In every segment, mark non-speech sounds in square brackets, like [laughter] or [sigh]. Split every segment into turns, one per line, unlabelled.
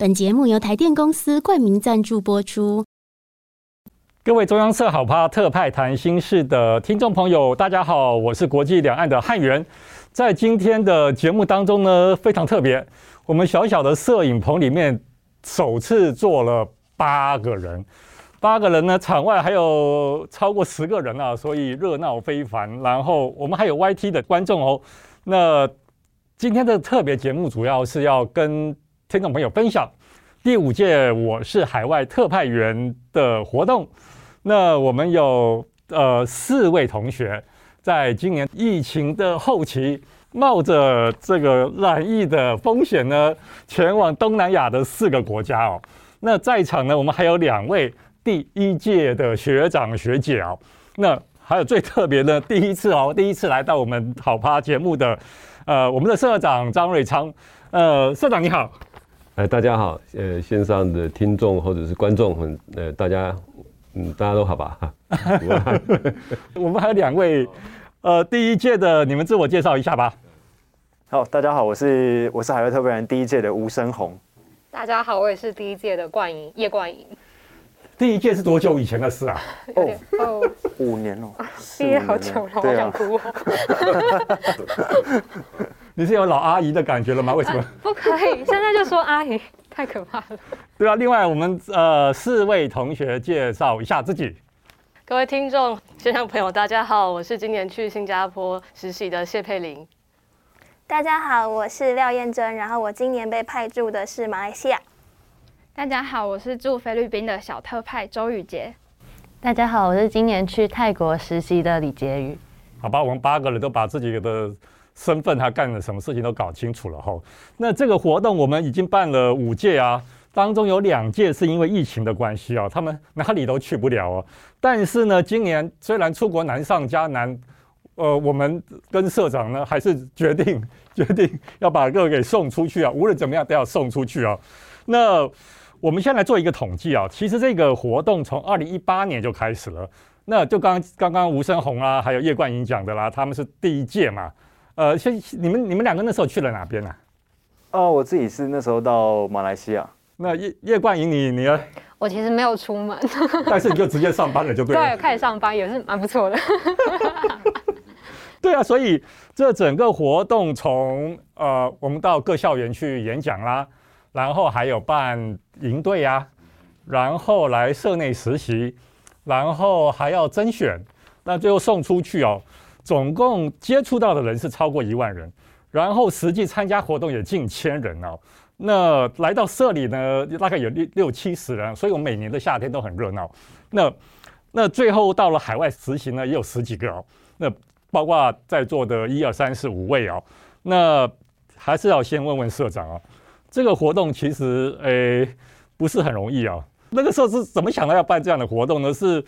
本节目由台电公司冠名赞助播出。
各位中央社好趴特派谈心事的听众朋友，大家好，我是国际两岸的汉源。在今天的节目当中呢，非常特别，我们小小的摄影棚里面首次坐了八个人，八个人呢，场外还有超过十个人啊，所以热闹非凡。然后我们还有 YT 的观众哦。那今天的特别节目主要是要跟听众朋友分享第五届我是海外特派员的活动。那我们有呃四位同学，在今年疫情的后期，冒着这个染疫的风险呢，前往东南亚的四个国家哦。那在场呢，我们还有两位第一届的学长学姐哦。那还有最特别的第一次哦，第一次来到我们好趴节目的呃，我们的社长张瑞昌。呃，社长你好。
哎，大家好，呃，线上的听众或者是观众，很呃，大家，嗯，大家都好吧？[laughs]
我们还有两位，呃，第一届的，你们自我介绍一下吧。
好，大家好，我是我是海外特派员第一届的吴生红。
大家好，我也是第一届的冠莹叶冠莹。
第一届是多久以前的事啊？[laughs]
哦哦，
五年了，
毕业 [laughs] 好久了，我想哭哦。
你是有老阿姨的感觉了吗？为什么？
啊、不可以，现在就说阿姨，[laughs] 太可怕了。
对啊，另外我们呃四位同学介绍一下自己。
各位听众、线上朋友，大家好，我是今年去新加坡实习的谢佩玲。
大家好，我是廖燕珍，然后我今年被派驻的是马来西亚。
大家好，我是驻菲律宾的小特派周宇杰。
大家好，我是今年去泰国实习的李杰宇。
好吧，我们八个人都把自己的。身份他干了什么事情都搞清楚了哈。那这个活动我们已经办了五届啊，当中有两届是因为疫情的关系啊，他们哪里都去不了哦。但是呢，今年虽然出国难上加难，呃，我们跟社长呢还是决定 [laughs] 决定要把各位给送出去啊，无论怎么样都要送出去啊。那我们先来做一个统计啊，其实这个活动从二零一八年就开始了，那就刚刚刚吴生红啊，还有叶冠英讲的啦，他们是第一届嘛。呃，先你们你们两个那时候去了哪边呢？
啊？哦，我自己是那时候到马来西亚。
那叶叶冠莹，你你呢？
我其实没有出门，[laughs]
但是你就直接上班了，就对了。
对，开始上班也是蛮不错的。[laughs]
对啊，所以这整个活动从呃，我们到各校园去演讲啦，然后还有办营队呀，然后来社内实习，然后还要甄选，那最后送出去哦。总共接触到的人是超过一万人，然后实际参加活动也近千人哦。那来到社里呢，大概有六六七十人，所以我们每年的夏天都很热闹。那那最后到了海外实习呢，也有十几个哦。那包括在座的一二三四五位哦。那还是要先问问社长啊，这个活动其实诶不是很容易啊。那个时候是怎么想到要办这样的活动呢？是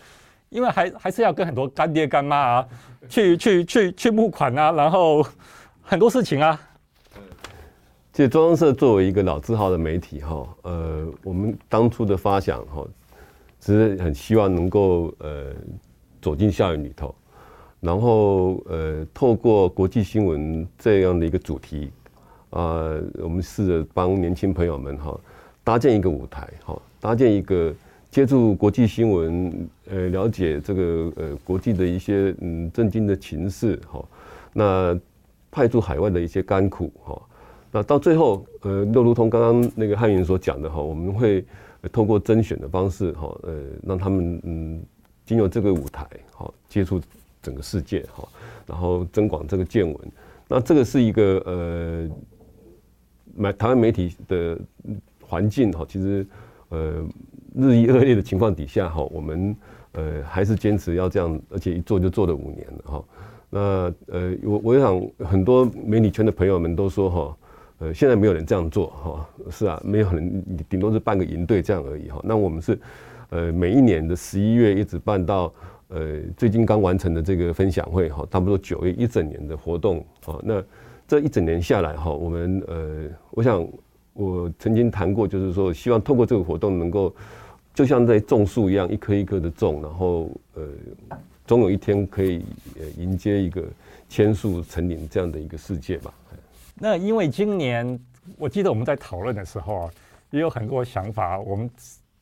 因为还还是要跟很多干爹干妈啊，去去去去募款啊，然后很多事情啊。
其实中央社作为一个老字号的媒体哈，呃，我们当初的发想哈，只是很希望能够呃走进校园里头，然后呃透过国际新闻这样的一个主题啊，我们试着帮年轻朋友们哈搭建一个舞台哈，搭建一个。接触国际新闻，呃，了解这个呃国际的一些嗯震惊的情势哈，那派驻海外的一些甘苦哈，那到最后呃，又如同刚刚那个汉云所讲的哈，我们会透过甄选的方式哈，呃，让他们嗯经由这个舞台哈，接触整个世界哈，然后增广这个见闻，那这个是一个呃，台湾媒体的环境哈，其实呃。日益恶劣的情况底下，哈，我们呃还是坚持要这样，而且一做就做了五年了，哈。那呃，我我想很多媒体圈的朋友们都说，哈，呃，现在没有人这样做哈，是啊，没有人，顶多是办个营队这样而已哈。那我们是，呃，每一年的十一月一直办到，呃，最近刚完成的这个分享会哈，差不多九月一整年的活动啊。那这一整年下来哈，我们呃，我想我曾经谈过，就是说希望透过这个活动能够，就像在种树一样，一棵一棵的种，然后呃，总有一天可以呃迎接一个千树成林这样的一个世界吧。
那因为今年，我记得我们在讨论的时候啊，也有很多想法。我们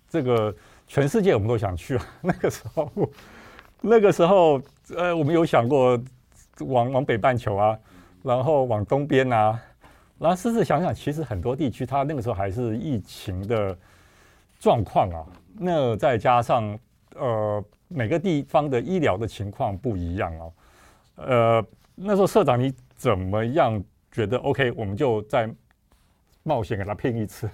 这个全世界我们都想去啊。[laughs] 那个时候，那个时候，呃，我们有想过往往北半球啊，然后往东边啊。然后试试想想，其实很多地区它那个时候还是疫情的状况啊。那再加上呃每个地方的医疗的情况不一样哦。呃，那时候社长你怎么样？觉得 OK，我们就再冒险给他拼一次，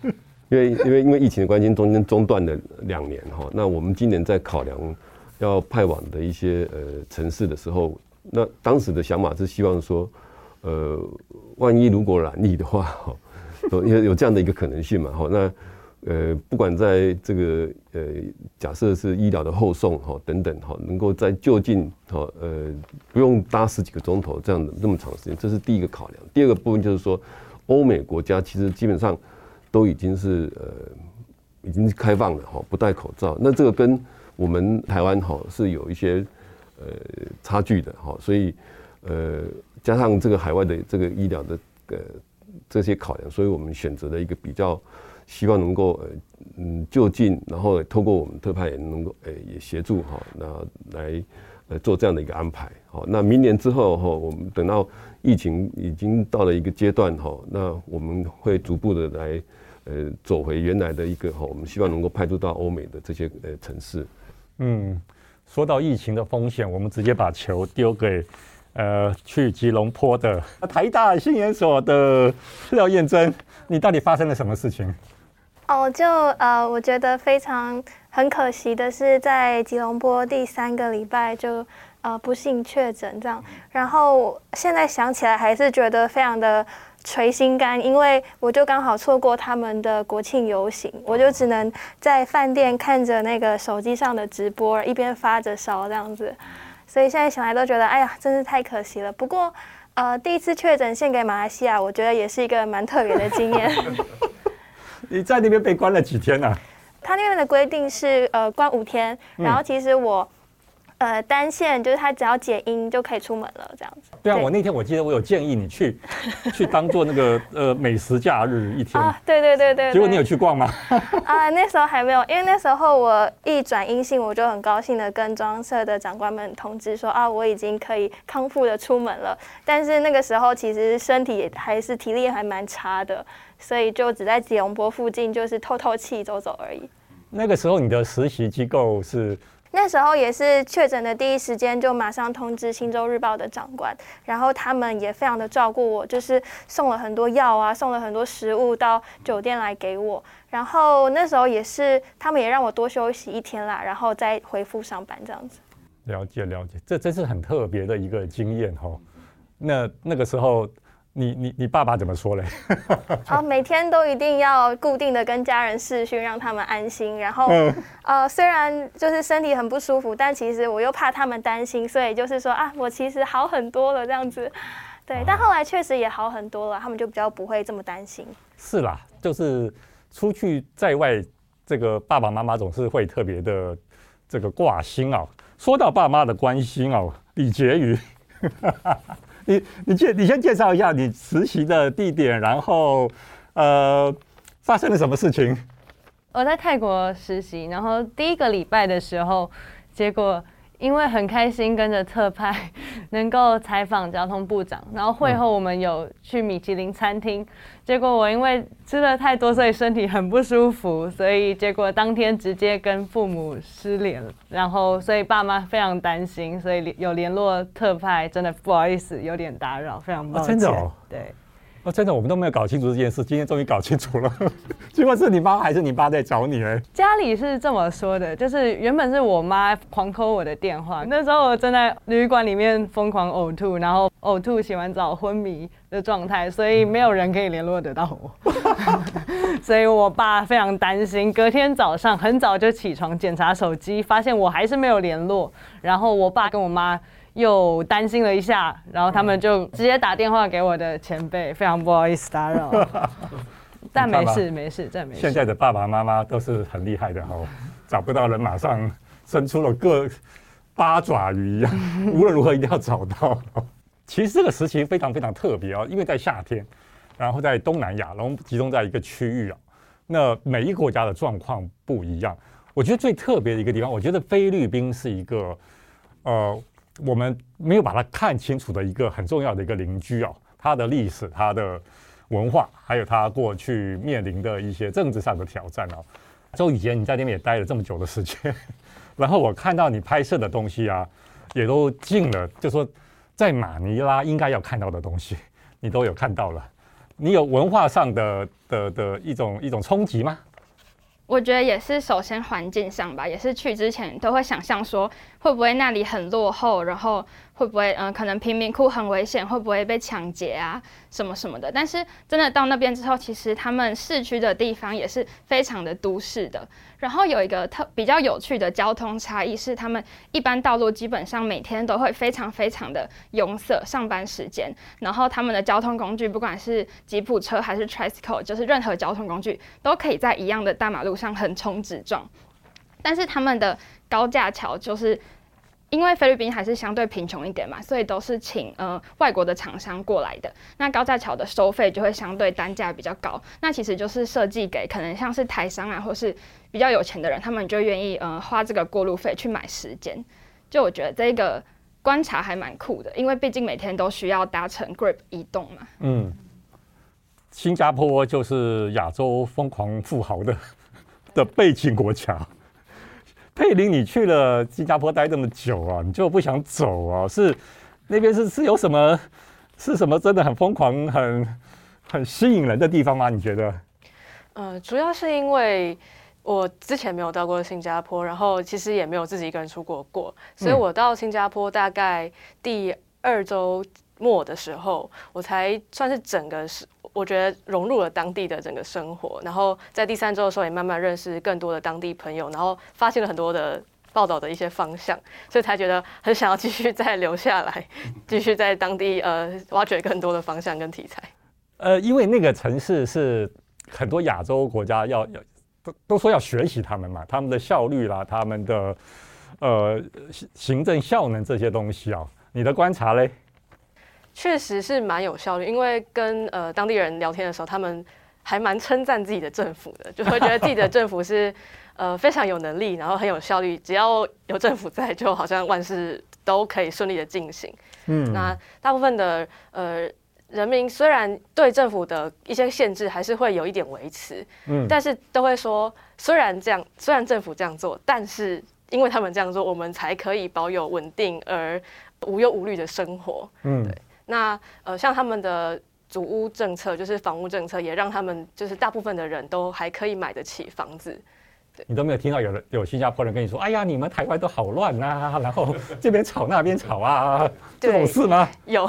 [laughs]
因为因为因为疫情的关系，中间中断了两年哈。那我们今年在考量要派往的一些呃城市的时候，那当时的想法是希望说，呃，万一如果染疫的话哈，[laughs] 有有这样的一个可能性嘛哈那。呃，不管在这个呃，假设是医疗的后送哈等等哈，能够在就近哈呃不用搭十几个钟头这样的那么长时间，这是第一个考量。第二个部分就是说，欧美国家其实基本上都已经是呃已经是开放了哈，不戴口罩。那这个跟我们台湾哈是有一些呃差距的哈，所以呃加上这个海外的这个医疗的呃这些考量，所以我们选择了一个比较。希望能够呃嗯就近，然后透过我们特派员能够诶也协助哈，那来呃做这样的一个安排。好，那明年之后哈，我们等到疫情已经到了一个阶段哈，那我们会逐步的来呃走回原来的一个哈，我们希望能够派驻到欧美的这些呃城市。
嗯，说到疫情的风险，我们直接把球丢给呃去吉隆坡的台大信研所的廖燕珍，你到底发生了什么事情？
哦，就呃，我觉得非常很可惜的是，在吉隆坡第三个礼拜就呃不幸确诊这样，然后现在想起来还是觉得非常的捶心肝，因为我就刚好错过他们的国庆游行，我就只能在饭店看着那个手机上的直播，一边发着烧这样子，所以现在想来都觉得哎呀，真是太可惜了。不过呃，第一次确诊献给马来西亚，我觉得也是一个蛮特别的经验。[laughs]
你在那边被关了几天呢？啊？
他那边的规定是呃关五天，然后其实我呃单线就是他只要解音就可以出门了这样子。
对啊，我那天我记得我有建议你去 [laughs] 去当做那个呃美食假日一天
啊，对对对对。
结果你有去逛吗？[laughs]
啊，那时候还没有，因为那时候我一转阴性，我就很高兴的跟中央社的长官们通知说啊，我已经可以康复的出门了。但是那个时候其实身体还是体力还蛮差的。所以就只在吉隆坡附近，就是透透气、走走而已。
那个时候你的实习机构是？
那时候也是确诊的第一时间，就马上通知《新洲日报》的长官，然后他们也非常的照顾我，就是送了很多药啊，送了很多食物到酒店来给我。然后那时候也是，他们也让我多休息一天啦，然后再恢复上班这样子。
了解了解，这真是很特别的一个经验哈。那那个时候。你你你爸爸怎么说嘞？[laughs]
哦，每天都一定要固定的跟家人视讯，让他们安心。然后，呃，虽然就是身体很不舒服，但其实我又怕他们担心，所以就是说啊，我其实好很多了这样子。对，但后来确实也好很多了，他们就比较不会这么担心。
是啦，就是出去在外，这个爸爸妈妈总是会特别的这个挂心啊。说到爸妈的关心哦，李婕妤。[laughs] 你你介你先介绍一下你实习的地点，然后呃发生了什么事情？
我在泰国实习，然后第一个礼拜的时候，结果。因为很开心跟着特派 [laughs] 能够采访交通部长，然后会后我们有去米其林餐厅，结果我因为吃了太多，所以身体很不舒服，所以结果当天直接跟父母失联了，然后所以爸妈非常担心，所以有联络特派，真的不好意思，有点打扰，非常抱歉。
啊，真的哦？
对。
哦，真的，我们都没有搞清楚这件事，今天终于搞清楚了。[laughs] 结果是你妈还是你爸在找你？哎，
家里是这么说的，就是原本是我妈狂 call 我的电话，那时候我正在旅馆里面疯狂呕吐，然后呕吐、洗完澡昏迷的状态，所以没有人可以联络得到我，[laughs] 所以我爸非常担心。隔天早上很早就起床检查手机，发现我还是没有联络，然后我爸跟我妈。又担心了一下，然后他们就直接打电话给我的前辈，非常不好意思打扰，[laughs] 但没事没事，这没事。
现在的爸爸妈妈都是很厉害的哦，找不到人马上伸出了个八爪鱼一样，无论如何一定要找到。[laughs] 其实这个时期非常非常特别哦，因为在夏天，然后在东南亚，然后集中在一个区域啊，那每一个国家的状况不一样。我觉得最特别的一个地方，我觉得菲律宾是一个呃。我们没有把它看清楚的一个很重要的一个邻居哦，它的历史、它的文化，还有它过去面临的一些政治上的挑战哦。[laughs] 周宇杰，你在那边也待了这么久的时间，[laughs] 然后我看到你拍摄的东西啊，也都进了，就说在马尼拉应该要看到的东西，你都有看到了。你有文化上的的的一种一种冲击吗？
我觉得也是，首先环境上吧，也是去之前都会想象说，会不会那里很落后，然后。会不会嗯、可能贫民窟很危险，会不会被抢劫啊，什么什么的？但是真的到那边之后，其实他们市区的地方也是非常的都市的。然后有一个特比较有趣的交通差异是，他们一般道路基本上每天都会非常非常的拥塞，上班时间。然后他们的交通工具，不管是吉普车还是 tricycle，就是任何交通工具都可以在一样的大马路上横冲直撞。但是他们的高架桥就是。因为菲律宾还是相对贫穷一点嘛，所以都是请呃外国的厂商过来的。那高架桥的收费就会相对单价比较高。那其实就是设计给可能像是台商啊，或是比较有钱的人，他们就愿意呃花这个过路费去买时间。就我觉得这个观察还蛮酷的，因为毕竟每天都需要搭乘 Grab 移动嘛。
嗯，新加坡就是亚洲疯狂富豪的 [laughs] 的背景国家。佩林，你去了新加坡待这么久啊，你就不想走啊？是那边是是有什么是什么真的很疯狂、很很吸引人的地方吗？你觉得？
呃，主要是因为我之前没有到过新加坡，然后其实也没有自己一个人出国过，所以我到新加坡大概第二周末的时候，我才算是整个是。我觉得融入了当地的整个生活，然后在第三周的时候也慢慢认识更多的当地朋友，然后发现了很多的报道的一些方向，所以才觉得很想要继续再留下来，[laughs] 继续在当地呃挖掘更多的方向跟题材。
呃，因为那个城市是很多亚洲国家要要都都说要学习他们嘛，他们的效率啦，他们的呃行政效能这些东西啊，你的观察嘞？
确实是蛮有效率，因为跟呃当地人聊天的时候，他们还蛮称赞自己的政府的，就会觉得自己的政府是呃非常有能力，然后很有效率，只要有政府在，就好像万事都可以顺利的进行。嗯，那大部分的呃人民虽然对政府的一些限制还是会有一点维持，嗯，但是都会说，虽然这样，虽然政府这样做，但是因为他们这样做，我们才可以保有稳定而无忧无虑的生活。嗯，对。那呃，像他们的组屋政策，就是房屋政策，也让他们就是大部分的人都还可以买得起房子。对，你
都没有听到有人有新加坡人跟你说：“哎呀，你们台湾都好乱啊，然后 [laughs] 这边吵那边吵啊，这种事吗？” [laughs]
有，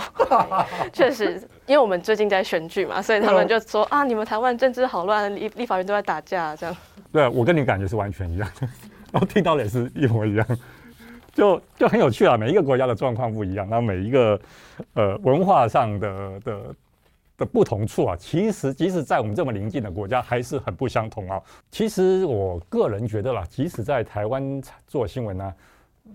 确实，因为我们最近在选举嘛，所以他们就说啊，你们台湾政治好乱，立立法院都在打架，这样。
对，我跟你感觉是完全一样的，[laughs] 然后听到的也是一模一样。就就很有趣啊，每一个国家的状况不一样，那每一个呃文化上的的的不同处啊，其实即使在我们这么邻近的国家，还是很不相同啊。其实我个人觉得啦，即使在台湾做新闻呢、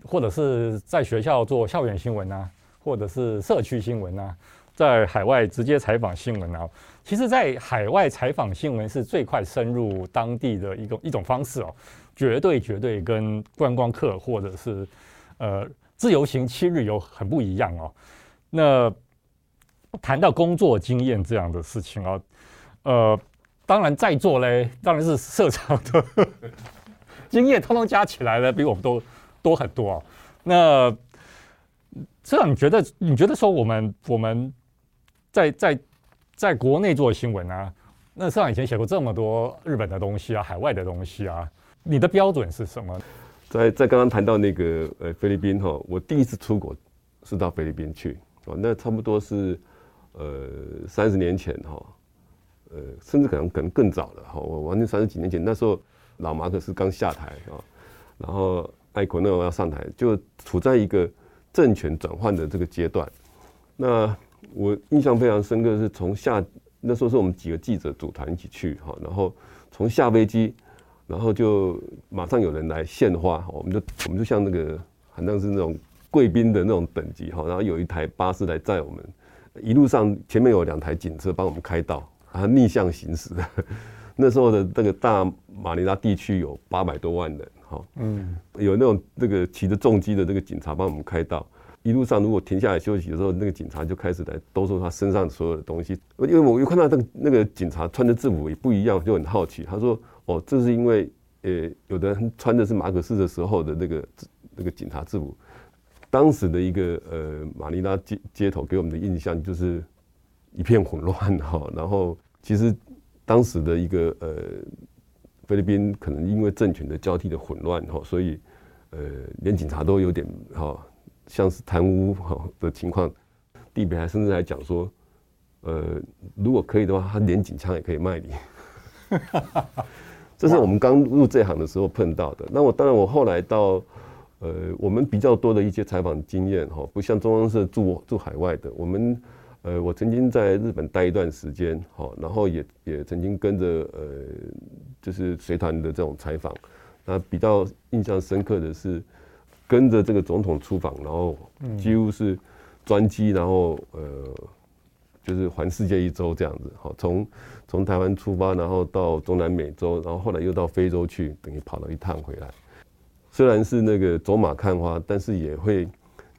或者是在学校做校园新闻呢、或者是社区新闻啊，在海外直接采访新闻啊，其实，在海外采访新闻是最快深入当地的一个一种方式哦，绝对绝对跟观光客或者是。呃，自由行七日游很不一样哦。那谈到工作经验这样的事情哦，呃，当然在座嘞，当然是社长的经验，通通加起来呢，比我们都多很多哦。那社长，你觉得？你觉得说我们我们在在在国内做新闻啊，那社长以前写过这么多日本的东西啊，海外的东西啊，你的标准是什么？
在在刚刚谈到那个呃菲律宾哈，我第一次出国是到菲律宾去哦，那差不多是呃三十年前哈，呃甚至可能可能更早了哈，我完全三十几年前，那时候老马可是刚下台啊，然后艾奎诺要上台，就处在一个政权转换的这个阶段，那。我印象非常深刻，是从下那时候是我们几个记者组团一起去哈，然后从下飞机，然后就马上有人来献花，我们就我们就像那个好像是那种贵宾的那种等级哈，然后有一台巴士来载我们，一路上前面有两台警车帮我们开道，然后逆向行驶。[laughs] 那时候的那个大马尼拉地区有八百多万人哈，嗯，有那种那个骑着重机的那个警察帮我们开道。一路上如果停下来休息的时候，那个警察就开始来兜售他身上所有的东西。因为我又看到那个那个警察穿的制服也不一样，就很好奇。他说：“哦，这是因为呃，有的人穿的是马可斯的时候的那个那个警察制服。当时的一个呃马尼拉街街头给我们的印象就是一片混乱哈。然后其实当时的一个呃菲律宾可能因为政权的交替的混乱哈，所以呃连警察都有点哈。”像是贪污哈的情况，地北还甚至还讲说，呃，如果可以的话，他连警枪也可以卖你。[laughs] 这是我们刚入这行的时候碰到的。那我当然，我后来到呃，我们比较多的一些采访经验哈，不像中央社驻驻海外的，我们呃，我曾经在日本待一段时间哈，然后也也曾经跟着呃，就是随团的这种采访，那比较印象深刻的是。跟着这个总统出访，然后几乎是专机，然后呃，就是环世界一周这样子。好，从从台湾出发，然后到中南美洲，然后后来又到非洲去，等于跑了一趟回来。虽然是那个走马看花，但是也会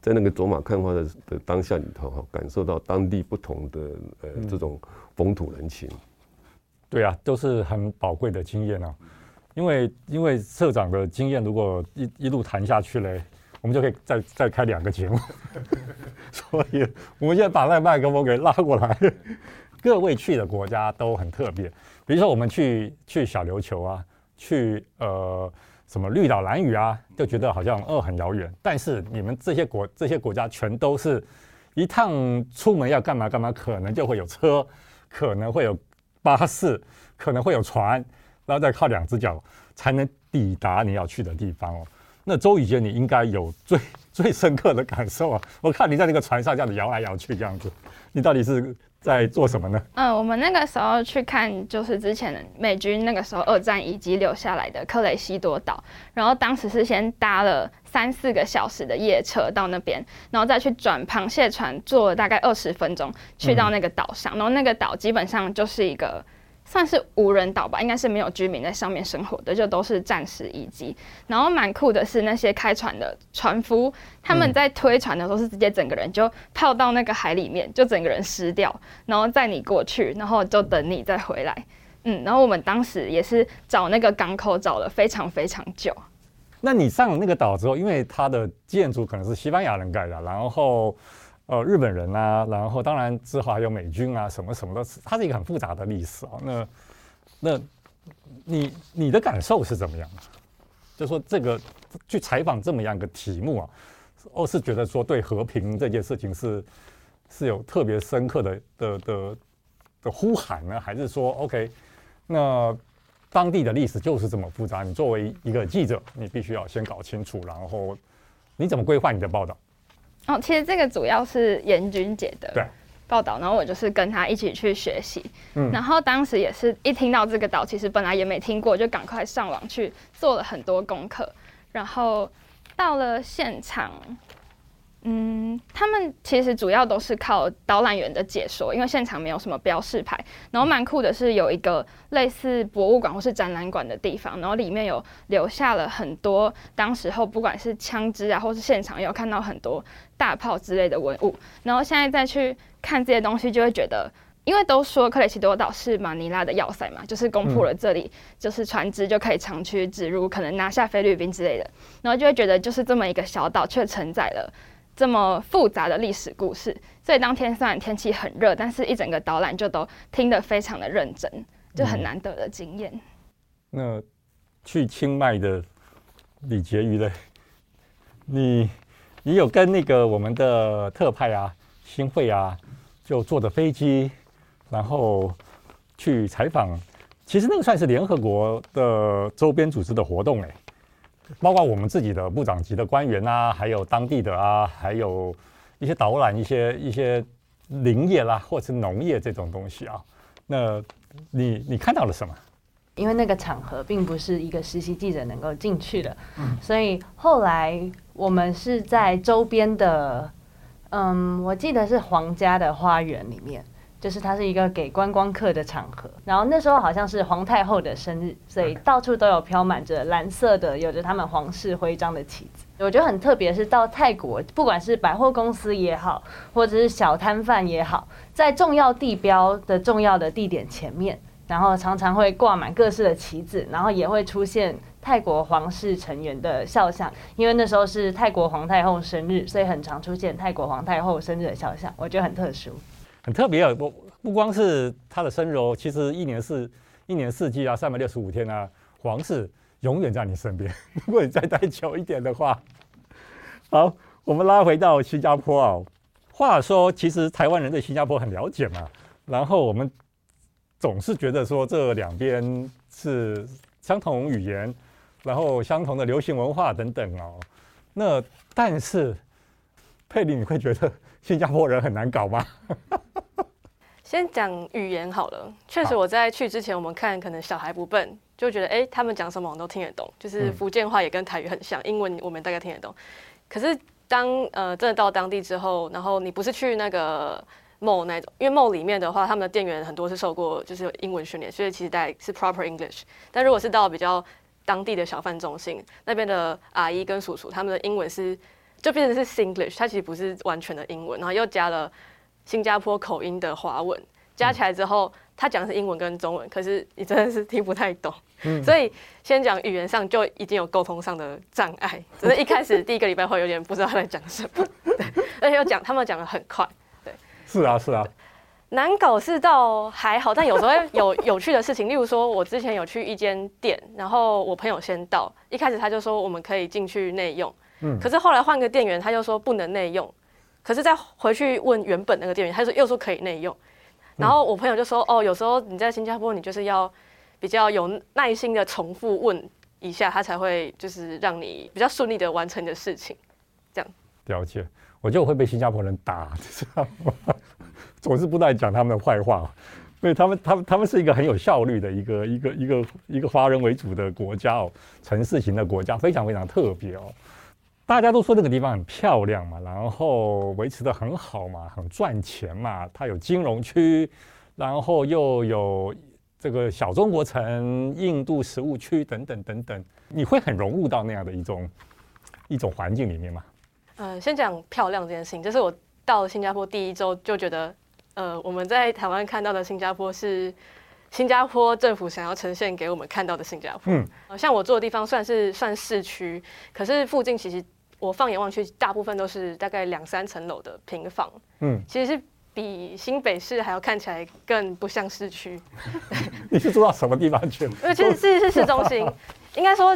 在那个走马看花的的当下里头，哈，感受到当地不同的呃这种风土人情。
对啊，都是很宝贵的经验啊。因为因为社长的经验，如果一一路谈下去嘞，我们就可以再再开两个节目。[laughs] 所以我们现在把那麦克风给拉过来。各位去的国家都很特别，比如说我们去去小琉球啊，去呃什么绿岛蓝屿啊，就觉得好像呃很遥远。但是你们这些国这些国家全都是一趟出门要干嘛干嘛，可能就会有车，可能会有巴士，可能会有船。然后再靠两只脚才能抵达你要去的地方哦。那周宇杰，你应该有最 [laughs] 最深刻的感受啊！我看你在那个船上这样子摇来摇去，这样子，你到底是在做什么呢？
嗯，我们那个时候去看，就是之前美军那个时候二战遗迹留下来的克雷西多岛。然后当时是先搭了三四个小时的夜车到那边，然后再去转螃蟹船，坐了大概二十分钟去到那个岛上。然后那个岛基本上就是一个。算是无人岛吧，应该是没有居民在上面生活的，就都是战时遗迹。然后蛮酷的是，那些开船的船夫，他们在推船的时候是直接整个人就泡到那个海里面，就整个人湿掉，然后载你过去，然后就等你再回来。嗯，然后我们当时也是找那个港口找了非常非常久。
那你上了那个岛之后，因为它的建筑可能是西班牙人盖的，然后。呃，日本人啊，然后当然之后还有美军啊，什么什么的，它是一个很复杂的历史啊。那，那你你的感受是怎么样的？就说这个去采访这么样一个题目啊，我是觉得说对和平这件事情是是有特别深刻的的的的呼喊呢，还是说 OK？那当地的历史就是这么复杂，你作为一个记者，你必须要先搞清楚，然后你怎么规划你的报道？
哦，其实这个主要是严君姐的报道，然后我就是跟她一起去学习。嗯，然后当时也是一听到这个岛，其实本来也没听过，就赶快上网去做了很多功课，然后到了现场。嗯，他们其实主要都是靠导览员的解说，因为现场没有什么标示牌。然后蛮酷的是有一个类似博物馆或是展览馆的地方，然后里面有留下了很多当时候不管是枪支啊，或是现场有看到很多大炮之类的文物。然后现在再去看这些东西，就会觉得，因为都说克雷奇多岛是马尼拉的要塞嘛，就是攻破了这里，就是船只就可以长驱直入，可能拿下菲律宾之类的。然后就会觉得，就是这么一个小岛，却承载了。这么复杂的历史故事。所以当天虽然天气很热，但是一整个导览就都听得非常的认真，就很难得的经验。
那去清迈的李婕妤嘞，你你有跟那个我们的特派啊、新会啊，就坐着飞机，然后去采访。其实那个算是联合国的周边组织的活动哎，包括我们自己的部长级的官员啊，还有当地的啊，还有一些导览一些一些林业啦，或者是农业这种东西啊。那你你看到了什么？
因为那个场合并不是一个实习记者能够进去的，嗯，所以后来我们是在周边的，嗯，我记得是皇家的花园里面。就是它是一个给观光客的场合，然后那时候好像是皇太后的生日，所以到处都有飘满着蓝色的、有着他们皇室徽章的旗子。我觉得很特别，是到泰国，不管是百货公司也好，或者是小摊贩也好，在重要地标的重要的地点前面，然后常常会挂满各式的旗子，然后也会出现泰国皇室成员的肖像，因为那时候是泰国皇太后生日，所以很常出现泰国皇太后生日的肖像，我觉得很特殊。
很特别啊！不不光是他的生日哦，其实一年四一年四季啊，三百六十五天啊，皇室永远在你身边。如果你再待久一点的话，[laughs] 好，我们拉回到新加坡啊。话说，其实台湾人对新加坡很了解嘛，然后我们总是觉得说这两边是相同语言，然后相同的流行文化等等哦。那但是佩林，你会觉得新加坡人很难搞吗？[laughs]
先讲语言好了，确实我在去之前，我们看可能小孩不笨，就觉得哎、欸，他们讲什么我们都听得懂，就是福建话也跟台语很像，英文我们大概听得懂。可是当呃真的到当地之后，然后你不是去那个 mall 那种，因为 mall 里面的话，他们的店员很多是受过就是英文训练，所以其实大概是 proper English。但如果是到比较当地的小贩中心那边的阿姨跟叔叔，他们的英文是就变成是 Singlish，它其实不是完全的英文，然后又加了。新加坡口音的华文加起来之后，他讲的是英文跟中文，可是你真的是听不太懂。所以先讲语言上就已经有沟通上的障碍，只是一开始第一个礼拜会有点不知道他在讲什么，对，而且又讲他们讲的很快，对，
是啊是啊，
难搞是倒还好，但有时候 [laughs] 有有趣的事情，例如说我之前有去一间店，然后我朋友先到，一开始他就说我们可以进去内用，可是后来换个店员，他就说不能内用。可是再回去问原本那个店员，他说又说可以内用，然后我朋友就说哦，有时候你在新加坡，你就是要比较有耐心的重复问一下，他才会就是让你比较顺利的完成你的事情，这样。
了解，我觉得我会被新加坡人打，[laughs] 你知道吗？总是不断讲他们的坏话，因为他们他们他们是一个很有效率的一个一个一个一个华人为主的国家哦，城市型的国家，非常非常特别哦。大家都说那个地方很漂亮嘛，然后维持得很好嘛，很赚钱嘛。它有金融区，然后又有这个小中国城、印度食物区等等等等。你会很融入到那样的一种一种环境里面吗？
呃，先讲漂亮这件事情，就是我到新加坡第一周就觉得，呃，我们在台湾看到的新加坡是新加坡政府想要呈现给我们看到的新加坡。嗯，像我住的地方算是算市区，可是附近其实。我放眼望去，大部分都是大概两三层楼的平房，嗯，其实是比新北市还要看起来更不像市区。[laughs]
你是住到什么地方去？
因为其实是是市中心，[laughs] 应该说，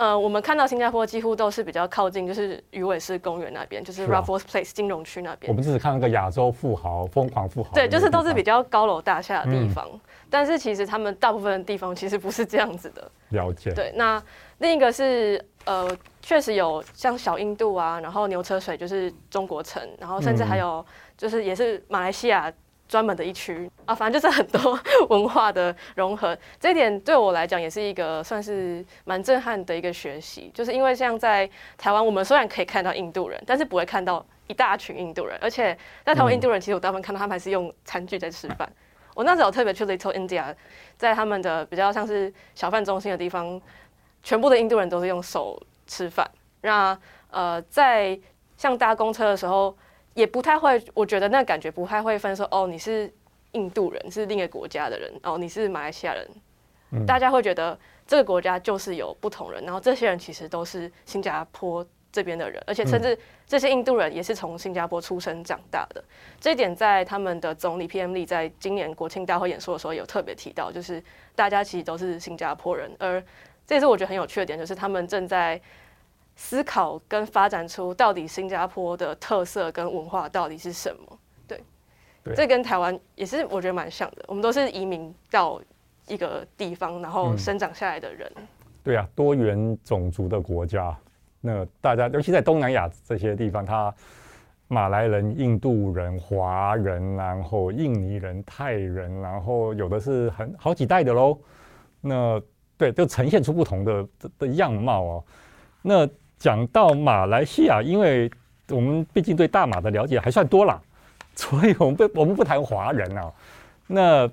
呃，我们看到新加坡几乎都是比较靠近，就是鱼尾狮公园那边，就是 Raffles Place 金融区那边。
我们只是看那个亚洲富豪疯狂富豪，
对，就是都是比较高楼大厦的地方。嗯、但是其实他们大部分的地方其实不是这样子的。
了解。
对，那另一个是呃。确实有像小印度啊，然后牛车水就是中国城，然后甚至还有就是也是马来西亚专门的一区啊，反正就是很多 [laughs] 文化的融合。这一点对我来讲也是一个算是蛮震撼的一个学习，就是因为像在台湾，我们虽然可以看到印度人，但是不会看到一大群印度人，而且在台湾印度人其实我大部分看到他们还是用餐具在吃饭。我那时候特别去 Little India，在他们的比较像是小贩中心的地方，全部的印度人都是用手。吃饭，那呃，在像搭公车的时候，也不太会，我觉得那感觉不太会分说，哦，你是印度人，是另一个国家的人，哦，你是马来西亚人，嗯，大家会觉得这个国家就是有不同人，然后这些人其实都是新加坡这边的人，而且甚至这些印度人也是从新加坡出生长大的。这一点在他们的总理 PM Lee 在今年国庆大会演说的时候有特别提到，就是大家其实都是新加坡人，而这也是我觉得很有趣的点，就是他们正在思考跟发展出到底新加坡的特色跟文化到底是什么。对，对这跟台湾也是我觉得蛮像的，我们都是移民到一个地方，然后生长下来的人。嗯、
对啊，多元种族的国家。那大家，尤其在东南亚这些地方，他马来人、印度人、华人，然后印尼人、泰人，然后有的是很好几代的喽。那对，就呈现出不同的的样貌哦。那讲到马来西亚，因为我们毕竟对大马的了解还算多啦，[laughs] 所以我们不我们不谈华人啊。那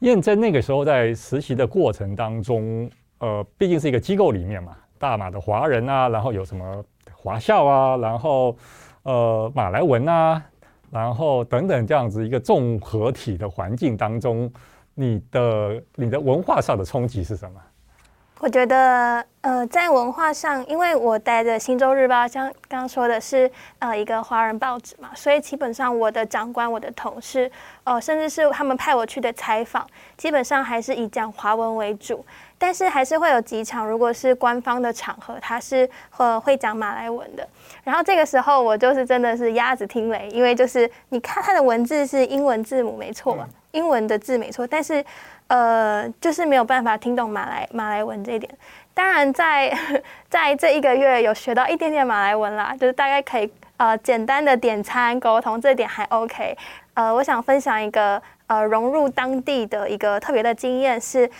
燕珍那个时候在实习的过程当中，呃，毕竟是一个机构里面嘛。大马的华人啊，然后有什么华校啊，然后呃马来文啊，然后等等这样子一个综合体的环境当中，你的你的文化上的冲击是什么？
我觉得，呃，在文化上，因为我待的《新洲日报》像刚刚说的是，呃，一个华人报纸嘛，所以基本上我的长官、我的同事，呃，甚至是他们派我去的采访，基本上还是以讲华文为主。但是还是会有几场，如果是官方的场合，他是呃会讲马来文的。然后这个时候我就是真的是鸭子听雷，因为就是你看他的文字是英文字母没错吧，英文的字没错，但是。呃，就是没有办法听懂马来马来文这一点。当然在，[laughs] 在这一个月有学到一点点马来文啦，就是大概可以呃简单的点餐沟通，这点还 OK。呃，我想分享一个呃融入当地的一个特别的经验是，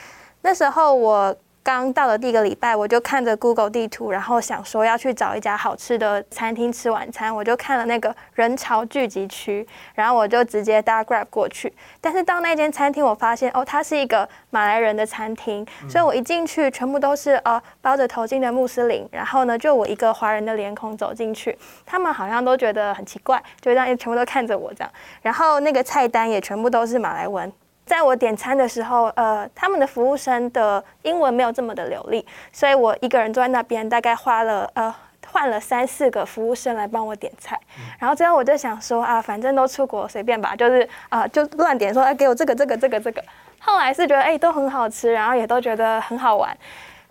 那时候我。刚到了第一个礼拜，我就看着 Google 地图，然后想说要去找一家好吃的餐厅吃晚餐。我就看了那个人潮聚集区，然后我就直接搭 Grab 过去。但是到那间餐厅，我发现哦，它是一个马来人的餐厅，所以我一进去，全部都是呃包着头巾的穆斯林，然后呢，就我一个华人的脸孔走进去，他们好像都觉得很奇怪，就这样全部都看着我这样。然后那个菜单也全部都是马来文。在我点餐的时候，呃，他们的服务生的英文没有这么的流利，所以我一个人坐在那边，大概花了呃换了三四个服务生来帮我点菜，然后最后我就想说啊，反正都出国，随便吧，就是啊、呃、就乱点说，哎，给我这个这个这个这个。后来是觉得哎都很好吃，然后也都觉得很好玩，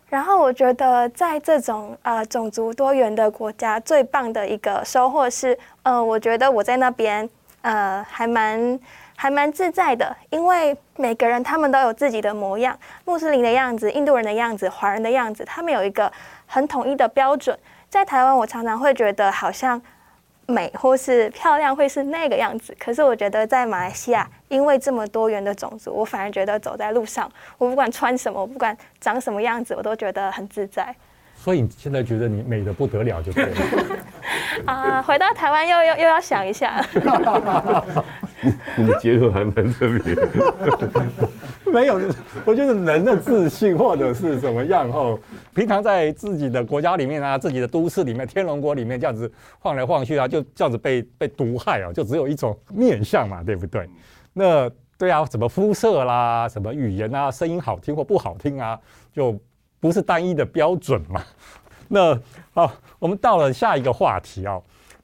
然后我觉得在这种呃种族多元的国家，最棒的一个收获是，呃，我觉得我在那边呃还蛮。还蛮自在的，因为每个人他们都有自己的模样，穆斯林的样子、印度人的样子、华人的样子，他们有一个很统一的标准。在台湾，我常常会觉得好像美或是漂亮会是那个样子，可是我觉得在马来西亚，因为这么多元的种族，我反而觉得走在路上，我不管穿什么，我不管长什么样子，我都觉得很自在。
所以你现在觉得你美的不得了就对了。[laughs]
啊，回到台湾又又又要想一下。[laughs]
你的结论还蛮特别的。[laughs]
没有，我觉得人的自信或者是怎么样哦，平常在自己的国家里面啊，自己的都市里面，天龙国里面这样子晃来晃去啊，就这样子被被毒害啊，就只有一种面相嘛，对不对？那对啊，什么肤色啦，什么语言啊，声音好听或不好听啊，就。不是单一的标准嘛？[laughs] 那好，我们到了下一个话题啊。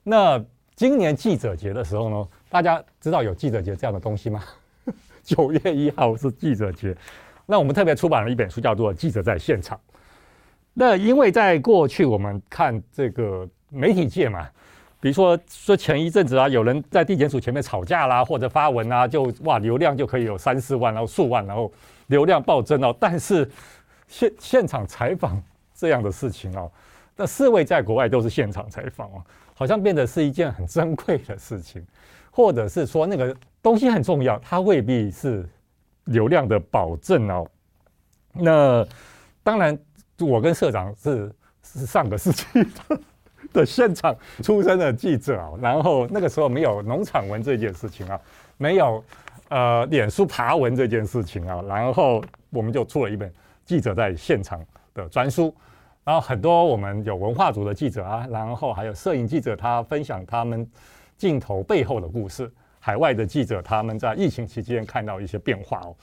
那今年记者节的时候呢，大家知道有记者节这样的东西吗？[laughs] 九月一号是记者节，那我们特别出版了一本书，叫做《记者在现场》。那因为在过去我们看这个媒体界嘛，比如说说前一阵子啊，有人在地检署前面吵架啦，或者发文啊，就哇流量就可以有三四万，然后数万，然后流量暴增哦。但是现现场采访这样的事情哦，[laughs] 那四位在国外都是现场采访哦，好像变得是一件很珍贵的事情，或者是说那个东西很重要，它未必是流量的保证哦。那当然，我跟社长是是上个世纪的的现场出身的记者啊，然后那个时候没有农场文这件事情啊，没有呃脸书爬文这件事情啊，然后我们就出了一本。记者在现场的专书，然后很多我们有文化组的记者啊，然后还有摄影记者，他分享他们镜头背后的故事。海外的记者他们在疫情期间看到一些变化哦。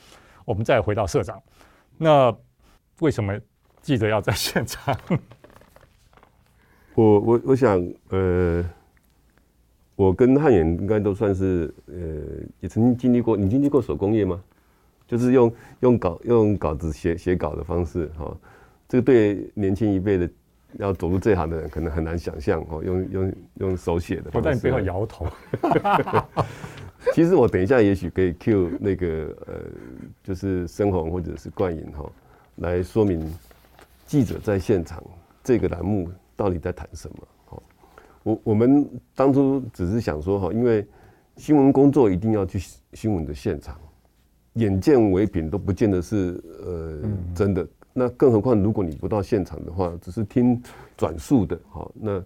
我们再回到社长，那为什么记者要在现场？[laughs]
我我我想，呃，我跟汉远应该都算是，呃，也曾经经历过。你经历过手工业吗？就是用用稿用稿子写写稿的方式，哈、哦，这个对年轻一辈的要走入这行的人可能很难想象，哦，用用用手写的方式。
我在你背后摇头。[laughs]
其实我等一下也许可以 cue 那个呃，就是深红或者是冠颖哈，来说明记者在现场这个栏目。到底在谈什么？好，我我们当初只是想说哈，因为新闻工作一定要去新闻的现场，眼见为凭都不见得是呃真的。那更何况如果你不到现场的话，只是听转述的，好，那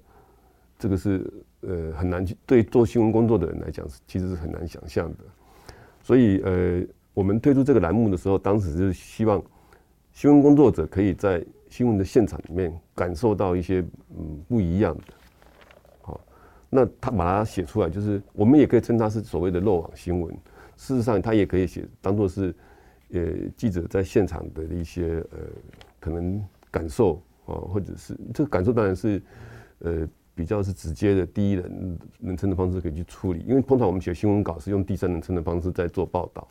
这个是呃很难去对做新闻工作的人来讲，其实是很难想象的。所以呃，我们推出这个栏目的时候，当时是希望新闻工作者可以在。新闻的现场里面感受到一些嗯不一样的，好，那他把它写出来，就是我们也可以称它是所谓的漏网新闻。事实上，他也可以写当做是呃记者在现场的一些呃可能感受啊，或者是这个感受当然是呃比较是直接的第一人人称的方式可以去处理，因为通常我们写新闻稿是用第三人称的方式在做报道，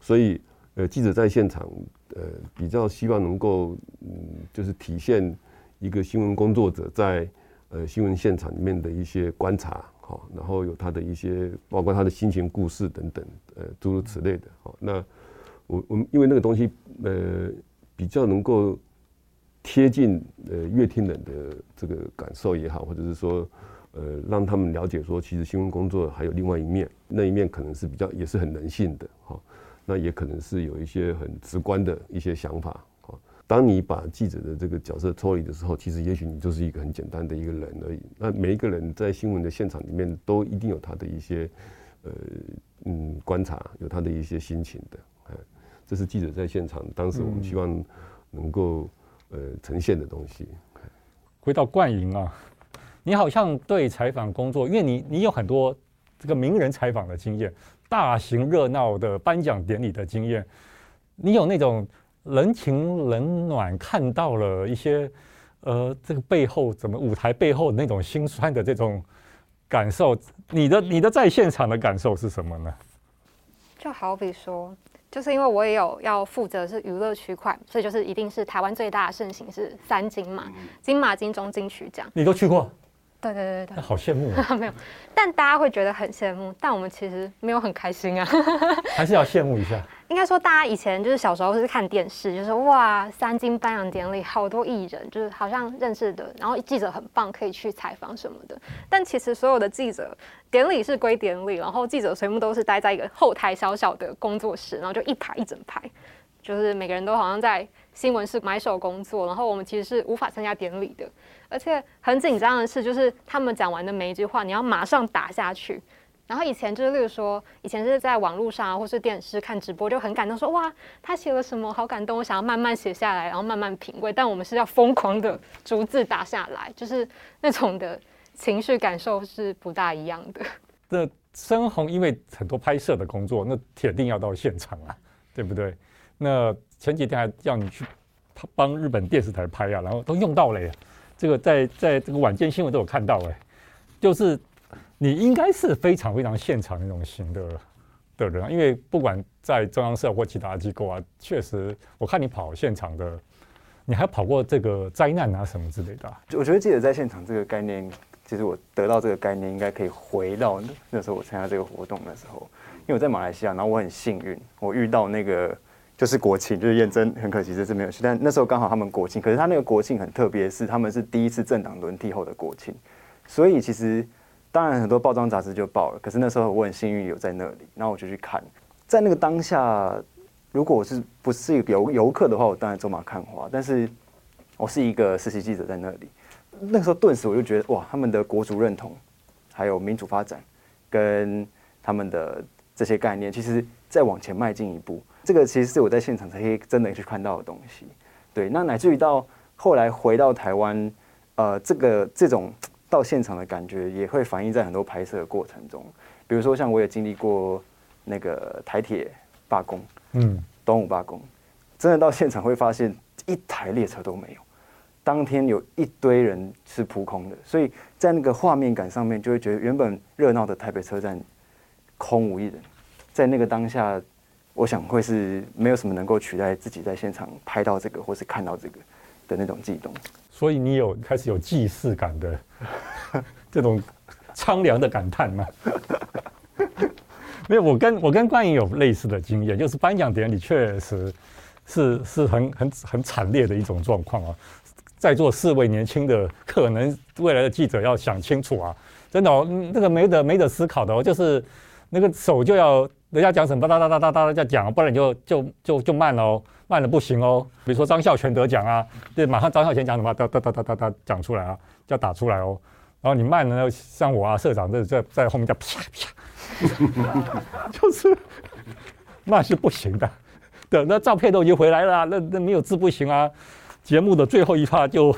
所以。呃，记者在现场，呃，比较希望能够，嗯，就是体现一个新闻工作者在呃新闻现场里面的一些观察，好，然后有他的一些，包括他的心情故事等等，呃，诸如此类的，好，那我我们因为那个东西，呃，比较能够贴近呃乐听人的这个感受也好，或者是说，呃，让他们了解说，其实新闻工作还有另外一面，那一面可能是比较也是很人性的，好。那也可能是有一些很直观的一些想法。当你把记者的这个角色抽离的时候，其实也许你就是一个很简单的一个人而已。那每一个人在新闻的现场里面，都一定有他的一些呃嗯观察，有他的一些心情的。这是记者在现场当时我们希望能够呃呈现的东西。
回到冠莹啊，你好像对采访工作，因为你你有很多这个名人采访的经验。大型热闹的颁奖典礼的经验，你有那种人情冷暖，看到了一些呃，这个背后怎么舞台背后那种心酸的这种感受，你的你的在现场的感受是什么呢？
就好比说，就是因为我也有要负责是娱乐区块，所以就是一定是台湾最大的盛行是三金嘛，金马、金钟、金曲奖，
你都去过。
对对对对，
好羡慕啊！[laughs]
没有，但大家会觉得很羡慕，但我们其实没有很开心啊。[laughs]
还是要羡慕一下。
应该说，大家以前就是小时候是看电视，就是哇，三金颁奖典礼，好多艺人，就是好像认识的，然后记者很棒，可以去采访什么的。但其实所有的记者，典礼是归典礼，然后记者全部都是待在一个后台小小的工作室，然后就一排一整排，就是每个人都好像在新闻是买手工作，然后我们其实是无法参加典礼的。而且很紧张的是，就是他们讲完的每一句话，你要马上打下去。然后以前就是，例如说，以前是在网络上啊，或是电视看直播，就很感动说，哇，他写了什么，好感动，我想要慢慢写下来，然后慢慢品味。但我们是要疯狂的逐字打下来，就是那种的情绪感受是不大一样的。
那深红因为很多拍摄的工作，那铁定要到现场啊，对不对？那前几天还叫你去他帮日本电视台拍啊，然后都用到了耶。这个在在这个晚间新闻都有看到哎，就是你应该是非常非常现场那种型的的人，因为不管在中央社或其他机构啊，确实我看你跑现场的，你还跑过这个灾难啊什么之类的。
我觉得记者在现场这个概念，其实我得到这个概念，应该可以回到那时候我参加这个活动的时候，因为我在马来西亚，然后我很幸运，我遇到那个。就是国庆，就是验证，很可惜这次没有去。但那时候刚好他们国庆，可是他那个国庆很特别，是他们是第一次政党轮替后的国庆，所以其实当然很多报装杂志就报了。可是那时候我很幸运有在那里，然后我就去看。在那个当下，如果我是不是游游客的话，我当然走马看花。但是我是一个实习记者在那里，那个时候顿时我就觉得哇，他们的国族认同，还有民主发展，跟他们的这些概念，其实再往前迈进一步。这个其实是我在现场才可以真的去看到的东西，对。那乃至于到后来回到台湾，呃，这个这种到现场的感觉也会反映在很多拍摄的过程中。比如说，像我也经历过那个台铁罢工，嗯，端午罢工，真的到现场会发现一台列车都没有，当天有一堆人是扑空的，所以在那个画面感上面，就会觉得原本热闹的台北车站空无一人。在那个当下，我想会是没有什么能够取代自己在现场拍到这个或是看到这个的那种悸动。
所以你有开始有既视感的这种苍凉的感叹吗？没有，我跟我跟冠颖有类似的经验，就是颁奖典礼确实是是很很很惨烈的一种状况啊。在座四位年轻的可能未来的记者要想清楚啊，真的哦，那个没得没得思考的哦，就是那个手就要人家讲什么哒哒哒哒哒哒在讲，不然你就就就就慢了哦，慢了不行哦。比如说张孝全得奖啊，对，马上张孝全讲什么哒哒哒哒哒哒讲出来啊，就要打出来哦。然后你慢了，像我啊，社长在在在后面叫啪啪，[laughs] 就是慢是不行的。对，那照片都已经回来了，那那没有字不行啊。节目的最后一趴，就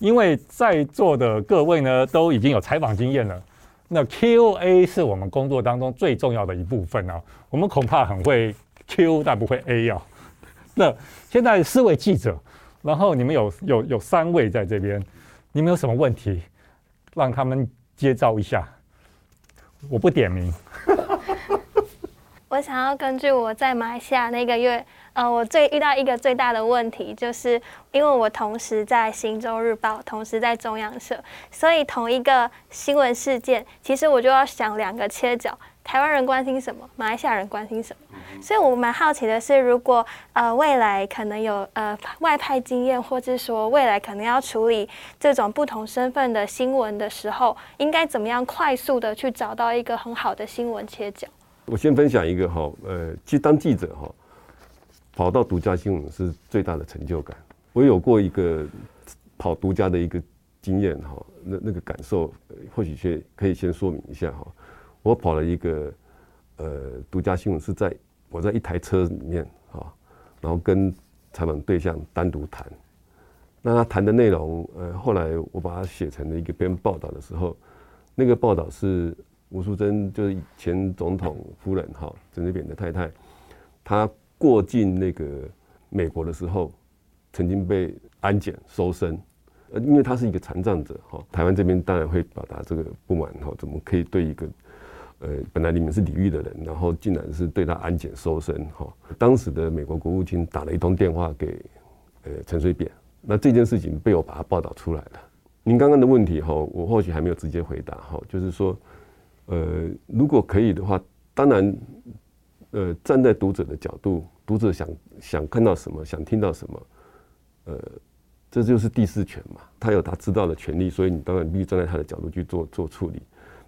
因为在座的各位呢都已经有采访经验了，那 Q&A 是我们工作当中最重要的一部分啊。我们恐怕很会 Q，但不会 A 啊。[laughs] 那现在四位记者，然后你们有有有三位在这边，你们有什么问题，让他们接招一下。我不点名。[laughs]
我想要根据我在马来西亚那个月。呃，我最遇到一个最大的问题，就是因为我同时在《新洲日报》，同时在中央社，所以同一个新闻事件，其实我就要想两个切角：台湾人关心什么，马来西亚人关心什么。所以我蛮好奇的是，如果呃未来可能有呃外派经验，或是说未来可能要处理这种不同身份的新闻的时候，应该怎么样快速的去找到一个很好的新闻切角？
我先分享一个哈，呃，其实当记者哈。跑到独家新闻是最大的成就感。我有过一个跑独家的一个经验哈，那那个感受或许先可以先说明一下哈。我跑了一个呃独家新闻是在我在一台车里面哈，然后跟采访对象单独谈。那他谈的内容呃后来我把它写成了一个篇报道的时候，那个报道是吴淑珍就是前总统夫人哈陈水扁的太太，她。过境那个美国的时候，曾经被安检搜身，呃，因为他是一个残障者哈，台湾这边当然会表达这个不满哈，怎么可以对一个呃本来你们是礼遇的人，然后竟然是对他安检搜身哈？当时的美国国务卿打了一通电话给呃陈水扁，那这件事情被我把它报道出来了。您刚刚的问题哈，我或许还没有直接回答哈，就是说，呃，如果可以的话，当然。呃，站在读者的角度，读者想想看到什么，想听到什么，呃，这就是第四权嘛，他有他知道的权利，所以你当然必须站在他的角度去做做处理。